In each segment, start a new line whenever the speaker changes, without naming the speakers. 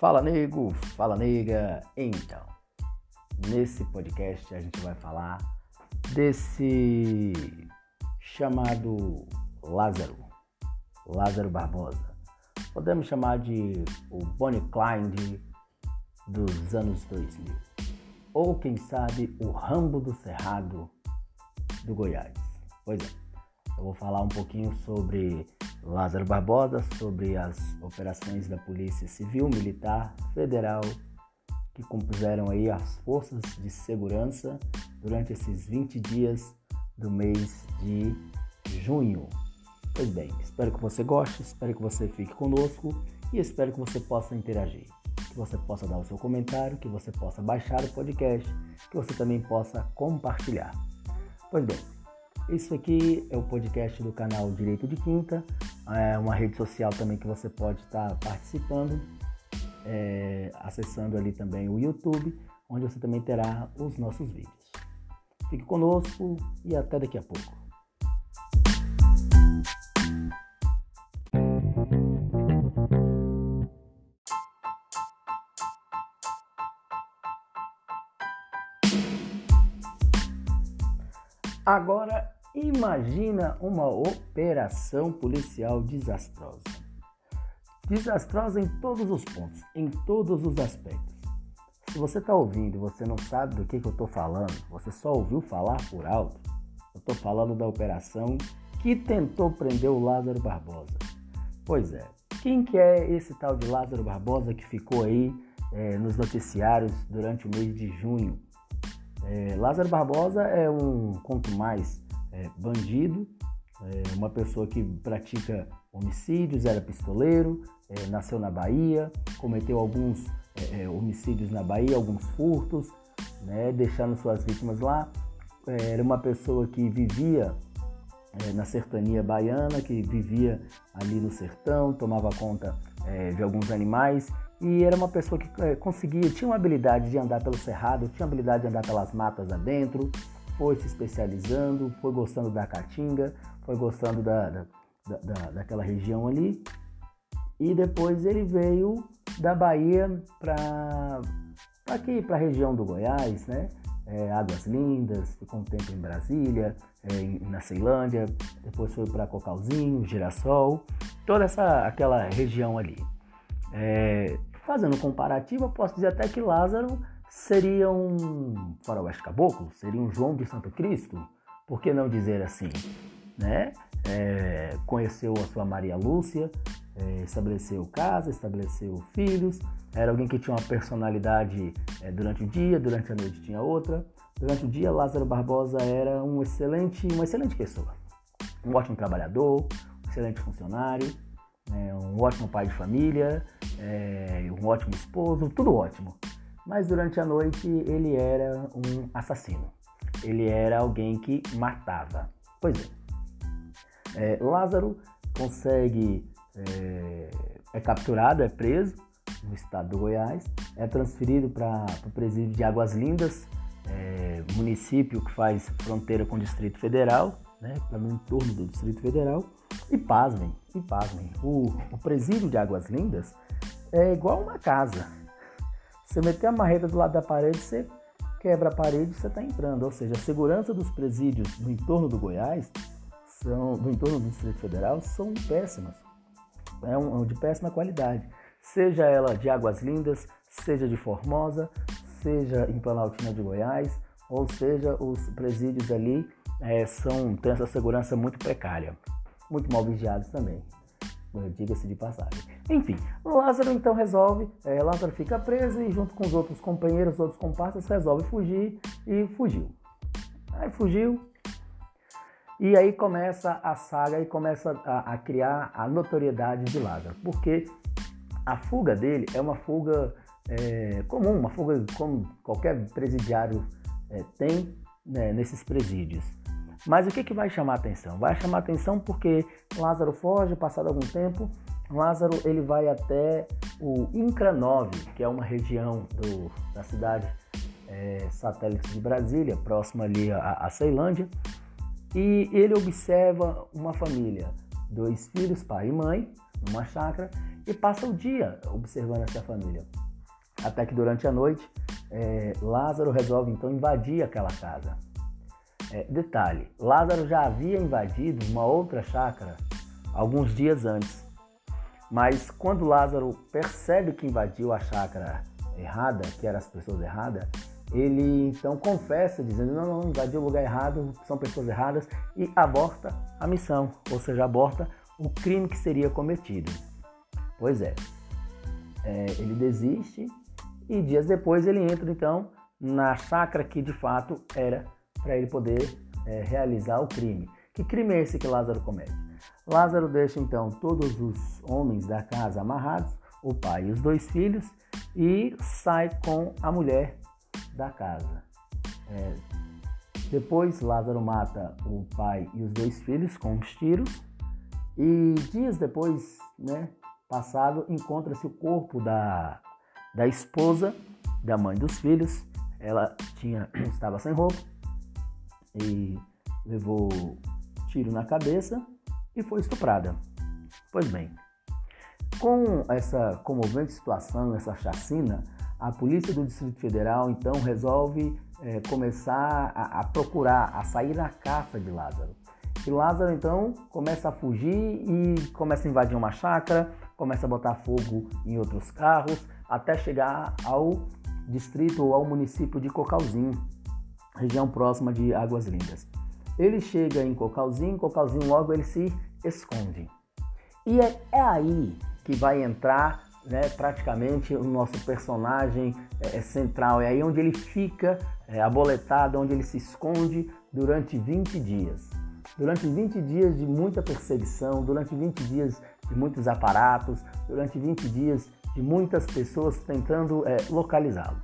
Fala nego, fala nega. Então, nesse podcast a gente vai falar desse chamado Lázaro, Lázaro Barbosa. Podemos chamar de o Bonnie Clyde dos anos 2000. Ou quem sabe o Rambo do Cerrado do Goiás. Pois é, eu vou falar um pouquinho sobre Lázaro Barbosa sobre as operações da Polícia Civil, Militar, Federal que compuseram aí as forças de segurança durante esses 20 dias do mês de junho. Pois bem, espero que você goste, espero que você fique conosco e espero que você possa interagir, que você possa dar o seu comentário, que você possa baixar o podcast, que você também possa compartilhar. Pois bem, isso aqui é o podcast do canal Direito de Quinta, é uma rede social também que você pode estar participando, é, acessando ali também o YouTube, onde você também terá os nossos vídeos. Fique conosco e até daqui a pouco. Agora Imagina uma operação policial desastrosa. Desastrosa em todos os pontos, em todos os aspectos. Se você está ouvindo e você não sabe do que, que eu estou falando, você só ouviu falar por alto, eu estou falando da operação que tentou prender o Lázaro Barbosa. Pois é, quem que é esse tal de Lázaro Barbosa que ficou aí é, nos noticiários durante o mês de junho? É, Lázaro Barbosa é um, quanto mais, é, bandido, é, uma pessoa que pratica homicídios, era pistoleiro, é, nasceu na Bahia, cometeu alguns é, é, homicídios na Bahia, alguns furtos, né, deixando suas vítimas lá. É, era uma pessoa que vivia na sertania baiana, que vivia ali no sertão, tomava conta de alguns animais e era uma pessoa que conseguia, tinha uma habilidade de andar pelo cerrado, tinha habilidade de andar pelas matas adentro, foi se especializando, foi gostando da Caatinga, foi gostando da, da, da, daquela região ali. E depois ele veio da Bahia para aqui, para a região do Goiás, né? É, Águas Lindas, ficou um tempo em Brasília, é, na Ceilândia, depois foi para Cocalzinho, Girassol, toda essa aquela região ali. É, fazendo um comparativo, eu posso dizer até que Lázaro seria um faroeste caboclo, seria um João de Santo Cristo, por que não dizer assim, né? É, conheceu a sua Maria Lúcia, é, estabeleceu casa, estabeleceu filhos, era alguém que tinha uma personalidade é, durante o dia, durante a noite tinha outra. Durante o dia, Lázaro Barbosa era um excelente, uma excelente pessoa, um ótimo trabalhador, um excelente funcionário, né? um ótimo pai de família, é, um ótimo esposo, tudo ótimo mas durante a noite ele era um assassino. Ele era alguém que matava. Pois é. é Lázaro consegue. É, é, capturado, é preso no estado do Goiás, é transferido para o presídio de Águas Lindas, é, município que faz fronteira com o Distrito Federal, né, no entorno do Distrito Federal. E pasmem, e pasmem, o, o presídio de Águas Lindas é igual uma casa. Você meter a marreta do lado da parede, você quebra a parede você está entrando. Ou seja, a segurança dos presídios no entorno do Goiás, são, no entorno do Distrito Federal, são péssimas. É um, de péssima qualidade. Seja ela de Águas Lindas, seja de Formosa, seja em Planaltina de Goiás, ou seja, os presídios ali é, são, têm essa segurança muito precária, muito mal vigiados também diga-se de passagem. Enfim, Lázaro então resolve, é, Lázaro fica preso e junto com os outros companheiros, outros comparsas, resolve fugir e fugiu. Aí fugiu e aí começa a saga e começa a, a criar a notoriedade de Lázaro, porque a fuga dele é uma fuga é, comum, uma fuga como qualquer presidiário é, tem né, nesses presídios. Mas o que, que vai chamar atenção? Vai chamar atenção porque Lázaro foge, passado algum tempo, Lázaro ele vai até o Incra 9, que é uma região do, da cidade é, satélite de Brasília, próxima ali à, à Ceilândia, e ele observa uma família, dois filhos, pai e mãe, numa chácara e passa o dia observando essa família. Até que durante a noite, é, Lázaro resolve então invadir aquela casa. É, detalhe: Lázaro já havia invadido uma outra chácara alguns dias antes. Mas quando Lázaro percebe que invadiu a chácara errada, que eram as pessoas erradas, ele então confessa, dizendo: não, não, invadiu o lugar errado, são pessoas erradas, e aborta a missão, ou seja, aborta o crime que seria cometido. Pois é, é ele desiste e dias depois ele entra então na chácara que de fato era para ele poder é, realizar o crime. Que crime é esse que Lázaro comete? Lázaro deixa então todos os homens da casa amarrados, o pai e os dois filhos, e sai com a mulher da casa. É, depois, Lázaro mata o pai e os dois filhos com os tiros. E dias depois, né, passado, encontra-se o corpo da, da esposa, da mãe dos filhos. Ela tinha, estava sem roupa e levou tiro na cabeça e foi estuprada. Pois bem, com essa comovente situação, essa chacina, a polícia do Distrito Federal então resolve é, começar a, a, procurar, a sair na caça de Lázaro. E Lázaro então começa a fugir e começa a invadir uma chácara, começa a botar fogo em outros carros, até chegar ao distrito ou ao município de Cocalzinho, região próxima de Águas Lindas. Ele chega em Cocalzinho, Cocalzinho logo ele se esconde. E é, é aí que vai entrar né, praticamente o nosso personagem é, é, central. É aí onde ele fica é, aboletado, onde ele se esconde durante 20 dias. Durante 20 dias de muita perseguição, durante 20 dias de muitos aparatos, durante 20 dias de muitas pessoas tentando é, localizá-lo.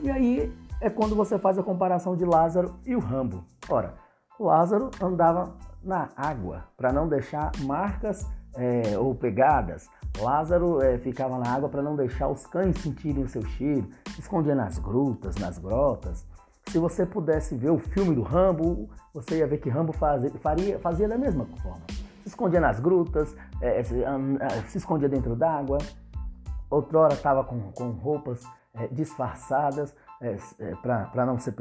E aí é quando você faz a comparação de Lázaro e o Rambo. Ora, Lázaro andava na água para não deixar marcas é, ou pegadas. Lázaro é, ficava na água para não deixar os cães sentirem o seu cheiro, escondia nas grutas, nas grotas. Se você pudesse ver o filme do Rambo, você ia ver que Rambo fazia, faria, fazia da mesma forma. Se escondia nas grutas, é, se, se, escondia dentro d'água. Outrora estava com, com roupas é, disfarçadas é, é para não, ser,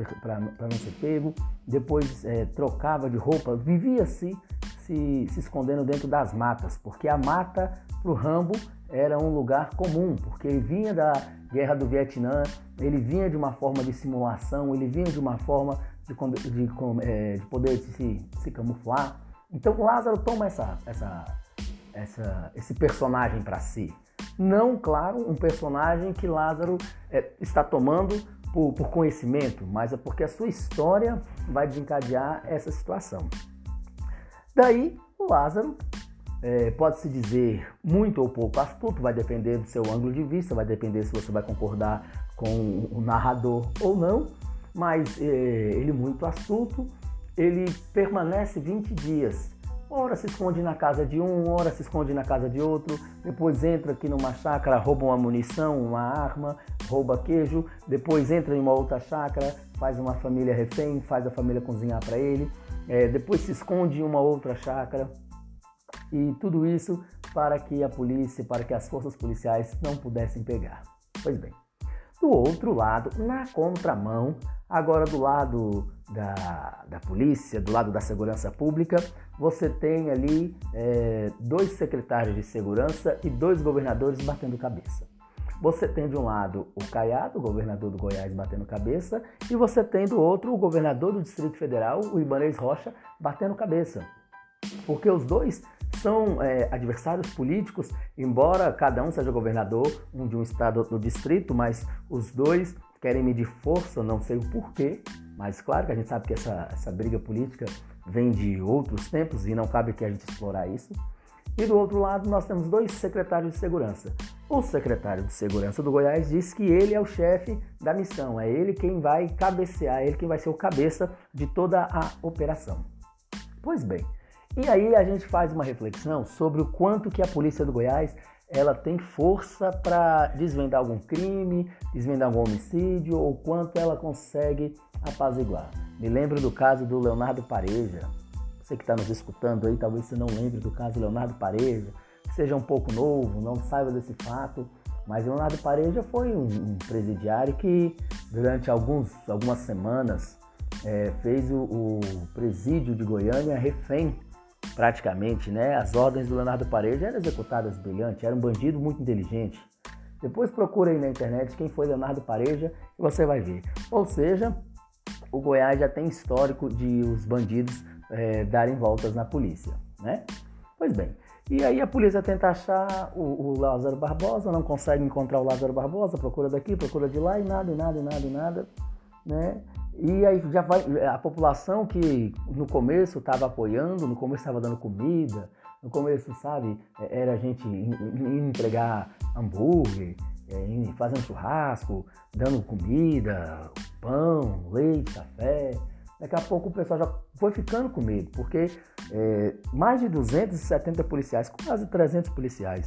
não ser pego. Depois é, trocava de roupa, vivia-se se, se escondendo dentro das matas, porque a mata para o Rambo era um lugar comum, porque ele vinha da guerra do Vietnã, ele vinha de uma forma de simulação, ele vinha de uma forma de, de, de, é, de poder se, se camuflar. Então Lázaro toma essa, essa, essa, esse personagem para si. Não, claro, um personagem que Lázaro é, está tomando por, por conhecimento, mas é porque a sua história vai desencadear essa situação. Daí, o Lázaro é, pode-se dizer muito ou pouco astuto, vai depender do seu ângulo de vista, vai depender se você vai concordar com o narrador ou não, mas é, ele muito astuto, ele permanece 20 dias. Ora se esconde na casa de um, ora se esconde na casa de outro, depois entra aqui numa chácara, rouba uma munição, uma arma, rouba queijo, depois entra em uma outra chácara, faz uma família refém, faz a família cozinhar para ele, é, depois se esconde em uma outra chácara. E tudo isso para que a polícia, para que as forças policiais não pudessem pegar. Pois bem, do outro lado, na contramão, agora do lado da, da polícia, do lado da segurança pública, você tem ali é, dois secretários de segurança e dois governadores batendo cabeça. Você tem de um lado o Caiado, governador do Goiás, batendo cabeça, e você tem do outro o governador do Distrito Federal, o Ibanez Rocha, batendo cabeça. Porque os dois são é, adversários políticos, embora cada um seja governador, um de um estado, outro do distrito, mas os dois querem medir força, não sei o porquê, mas claro que a gente sabe que essa, essa briga política vem de outros tempos e não cabe que a gente explorar isso. E do outro lado, nós temos dois secretários de segurança. O secretário de segurança do Goiás diz que ele é o chefe da missão, é ele quem vai cabecear, é ele quem vai ser o cabeça de toda a operação. Pois bem, e aí a gente faz uma reflexão sobre o quanto que a polícia do Goiás ela tem força para desvendar algum crime, desvendar algum homicídio ou quanto ela consegue apaziguar. Me lembro do caso do Leonardo Pareja, você que está nos escutando aí, talvez você não lembre do caso Leonardo Pareja, seja um pouco novo, não saiba desse fato, mas Leonardo Pareja foi um, presidiário que durante alguns, algumas semanas é, fez o, o, presídio de Goiânia refém praticamente, né? As ordens do Leonardo Pareja eram executadas brilhante, era um bandido muito inteligente. Depois procura aí na internet quem foi Leonardo Pareja e você vai ver. Ou seja, o Goiás já tem histórico de os bandidos é, darem voltas na polícia, né? Pois bem, e aí a polícia tenta achar o, o, Lázaro Barbosa, não consegue encontrar o Lázaro Barbosa, procura daqui, procura de lá e nada, e nada, e nada, e nada, né? E aí já vai a população que no começo estava apoiando, no começo estava dando comida, no começo, sabe, é, era a gente entregar hambúrguer, é, fazendo churrasco, dando comida, pão, leite, café. Daqui a pouco o pessoal já foi ficando com medo, porque é, mais de 270 policiais, quase 300 policiais,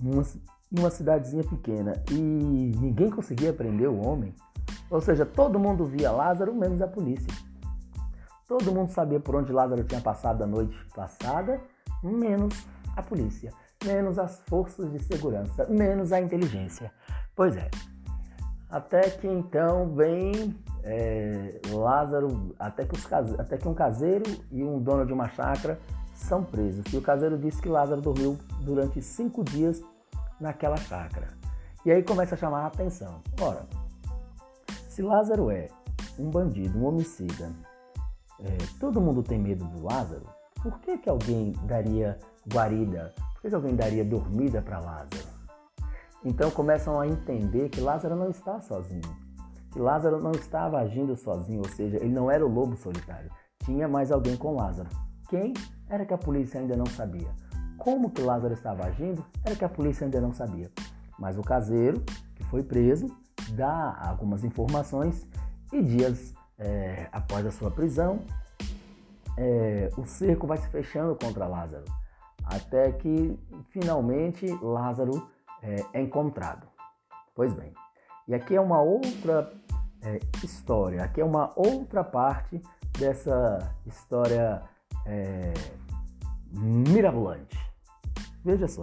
numa, numa cidadezinha pequena, e ninguém conseguia prender o homem. Ou seja, todo mundo via Lázaro, menos a polícia. Todo mundo sabia por onde Lázaro tinha passado a noite passada, menos a polícia, menos as forças de segurança, menos a inteligência. Pois é. Até que então vem é, Lázaro, até que, os, até que um caseiro e um dono de uma chácara são presos. E o caseiro disse que Lázaro dormiu durante cinco dias naquela chácara. E aí começa a chamar a atenção. Ora, se Lázaro é um bandido, um homicida, é, todo mundo tem medo do Lázaro, por que, que alguém daria guarida? Por que, que alguém daria dormida para Lázaro? Então começam a entender que Lázaro não está sozinho. Que Lázaro não estava agindo sozinho, ou seja, ele não era o lobo solitário. Tinha mais alguém com Lázaro. Quem? Era que a polícia ainda não sabia. Como que Lázaro estava agindo? Era que a polícia ainda não sabia. Mas o caseiro, que foi preso, dá algumas informações e dias é, após a sua prisão, é, o cerco vai se fechando contra Lázaro, até que finalmente Lázaro é, é encontrado. Pois bem, e aqui é uma outra é, história, aqui é uma outra parte dessa história é, mirabolante. Veja só.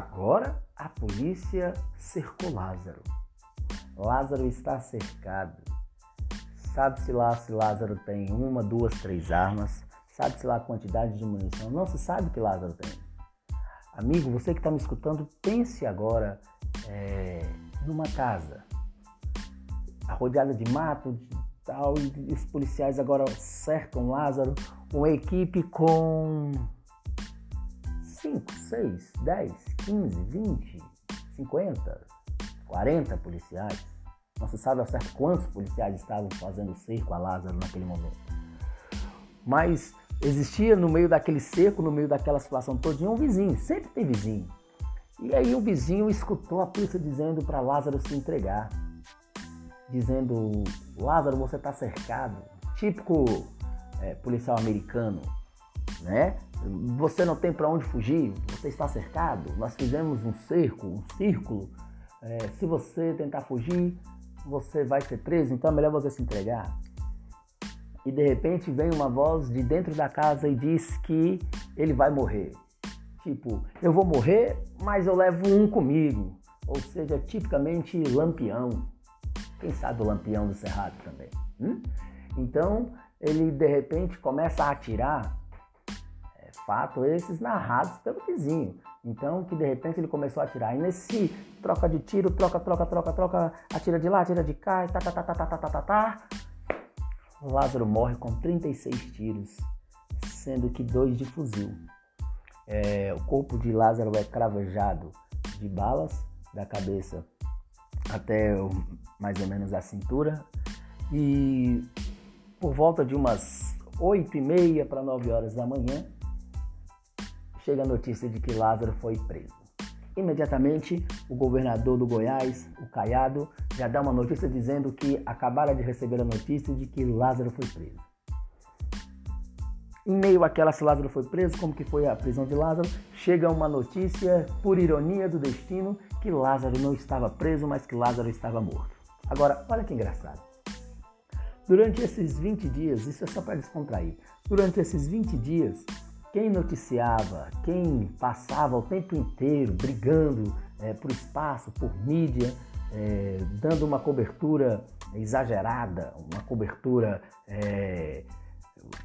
Agora a polícia cercou Lázaro. Lázaro está cercado. Sabe-se lá se Lázaro tem uma, duas, três armas. Sabe-se lá a quantidade de munição. Não se sabe que Lázaro tem. Amigo, você que está me escutando, pense agora é, numa casa arrodeada de mato, de tal, e os policiais agora cercam Lázaro, uma equipe com 5, 6, 10, 15, 20, 50, 40 policiais. Não se sabe ao certo quantos policiais estavam fazendo cerco a Lázaro naquele momento. Mas existia no meio daquele cerco, no meio daquela situação todinha, um vizinho. Sempre tem vizinho. E aí o vizinho escutou a polícia dizendo para Lázaro se entregar. Dizendo, Lázaro, você está cercado. Típico é, policial americano, né? Você não tem para onde fugir, você está cercado. Nós fizemos um cerco, um círculo. É, se você tentar fugir, você vai ser preso, então é melhor você se entregar. E de repente vem uma voz de dentro da casa e diz que ele vai morrer. Tipo, eu vou morrer, mas eu levo um comigo. Ou seja, tipicamente lampião. Quem sabe o lampião do Cerrado também. Hum? Então ele de repente começa a atirar fato esses narrados pelo vizinho. Então, que de repente ele começou a atirar. E nesse troca de tiro, troca, troca, troca, troca, atira de lá, atira de cá, tá, tá, tá, tá, tá, tá, tá, tá, tá. Lázaro morre com 36 tiros, sendo que dois de fuzil. É, o corpo de Lázaro é cravejado de balas da cabeça até mais ou menos a cintura. E por volta de umas 8 e meia para 9 horas da manhã, chega a notícia de que Lázaro foi preso. Imediatamente, o governador do Goiás, o Caiado, já dá uma notícia dizendo que acabara de receber a notícia de que Lázaro foi preso. Em meio àquela se Lázaro foi preso, como que foi a prisão de Lázaro, chega uma notícia, por ironia do destino, que Lázaro não estava preso, mas que Lázaro estava morto. Agora, olha que engraçado. Durante esses 20 dias, isso é só para descontrair, durante esses 20 dias, quem noticiava, quem passava o tempo inteiro brigando é, por espaço, por mídia, é, dando uma cobertura exagerada, uma cobertura, é,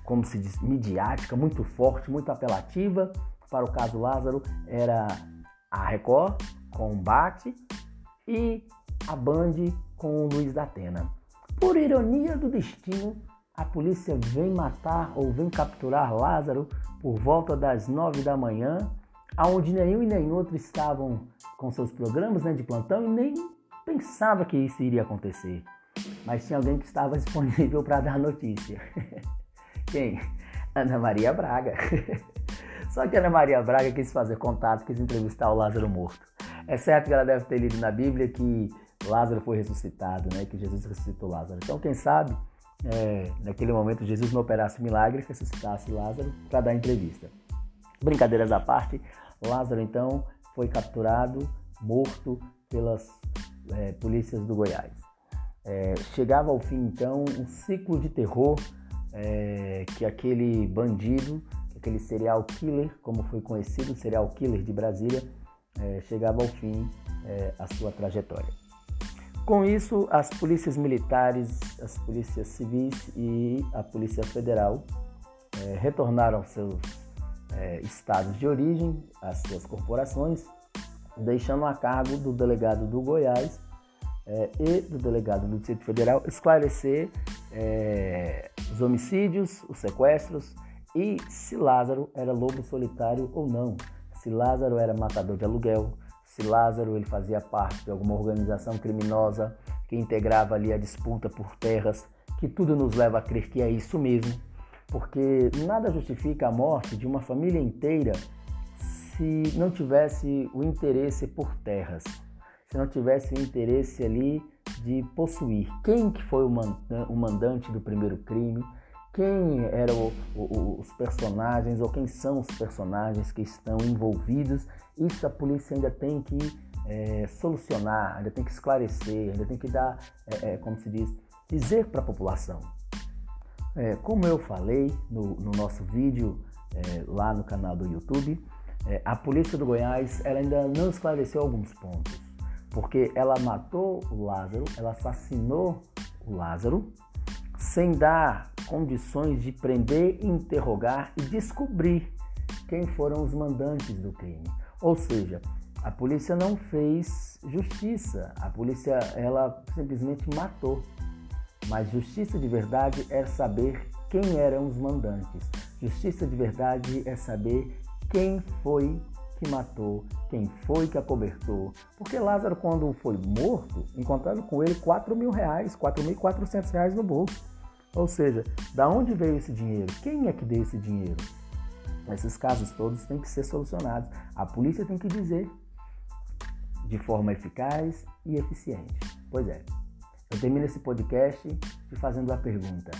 como se diz, midiática, muito forte, muito apelativa para o caso Lázaro, era a Record com o Bate e a Band com o Luiz da Atena. Por ironia do destino, a polícia vem matar ou vem capturar Lázaro por volta das nove da manhã, aonde nenhum e nem outro estavam com seus programas né, de plantão e nem pensava que isso iria acontecer. Mas tinha alguém que estava disponível para dar notícia. Quem? Ana Maria Braga. Só que Ana Maria Braga quis fazer contato, quis entrevistar o Lázaro morto. É certo que ela deve ter lido na Bíblia que Lázaro foi ressuscitado, né? Que Jesus ressuscitou Lázaro. Então, quem sabe é, naquele momento Jesus não operasse milagre, ressuscitasse Lázaro para dar entrevista. Brincadeiras à parte, Lázaro então foi capturado, morto pelas é, polícias do Goiás. É, chegava ao fim então um ciclo de terror é, que aquele bandido, aquele serial killer, como foi conhecido, serial killer de Brasília, é, chegava ao fim é, a sua trajetória. Com isso, as polícias militares, as polícias civis e a Polícia Federal é, retornaram aos seus é, estados de origem, às suas corporações, deixando a cargo do delegado do Goiás é, e do delegado do Distrito Federal esclarecer os homicídios, os sequestros e se Lázaro era lobo solitário ou não, se Lázaro era matador de aluguel, se Lázaro ele fazia parte de alguma organização criminosa que integrava ali a disputa por terras, que tudo nos leva a crer que é isso mesmo, porque nada justifica a morte de uma família inteira se não tivesse o interesse por terras, se não tivesse o interesse ali de possuir. Quem que foi o mandante do primeiro crime? Quem eram os personagens ou quem são os personagens que estão envolvidos isso a polícia ainda tem que é, solucionar, ainda tem que esclarecer, ainda tem que dar, é, é, como se diz, dizer para a população. É, como eu falei no, no nosso vídeo é, lá no canal do YouTube, é, a polícia do Goiás ela ainda não esclareceu alguns pontos, porque ela matou o Lázaro, ela assassinou o Lázaro, sem dar condições de prender, interrogar e descobrir quem foram os mandantes do crime. Ou seja, a polícia não fez justiça, a polícia ela simplesmente matou. Mas justiça de verdade é saber quem eram os mandantes. Justiça de verdade é saber quem foi que matou, quem foi que acobertou. Porque Lázaro, quando foi morto, encontraram com ele 4 mil reais, 4.400 reais no bolso. Ou seja, da onde veio esse dinheiro? Quem é que deu esse dinheiro? Esses casos todos têm que ser solucionados. A polícia tem que dizer de forma eficaz e eficiente. Pois é. Eu termino esse podcast te fazendo a pergunta: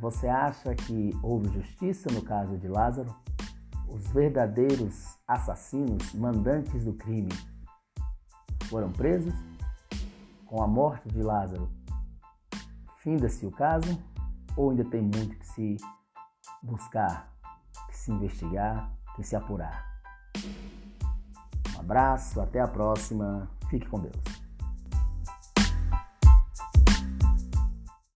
Você acha que houve justiça no caso de Lázaro? Os verdadeiros assassinos, mandantes do crime, foram presos? Com a morte de Lázaro, finda-se o caso? Ou ainda tem muito que se buscar se investigar, que se apurar. Um abraço, até a próxima. Fique com Deus.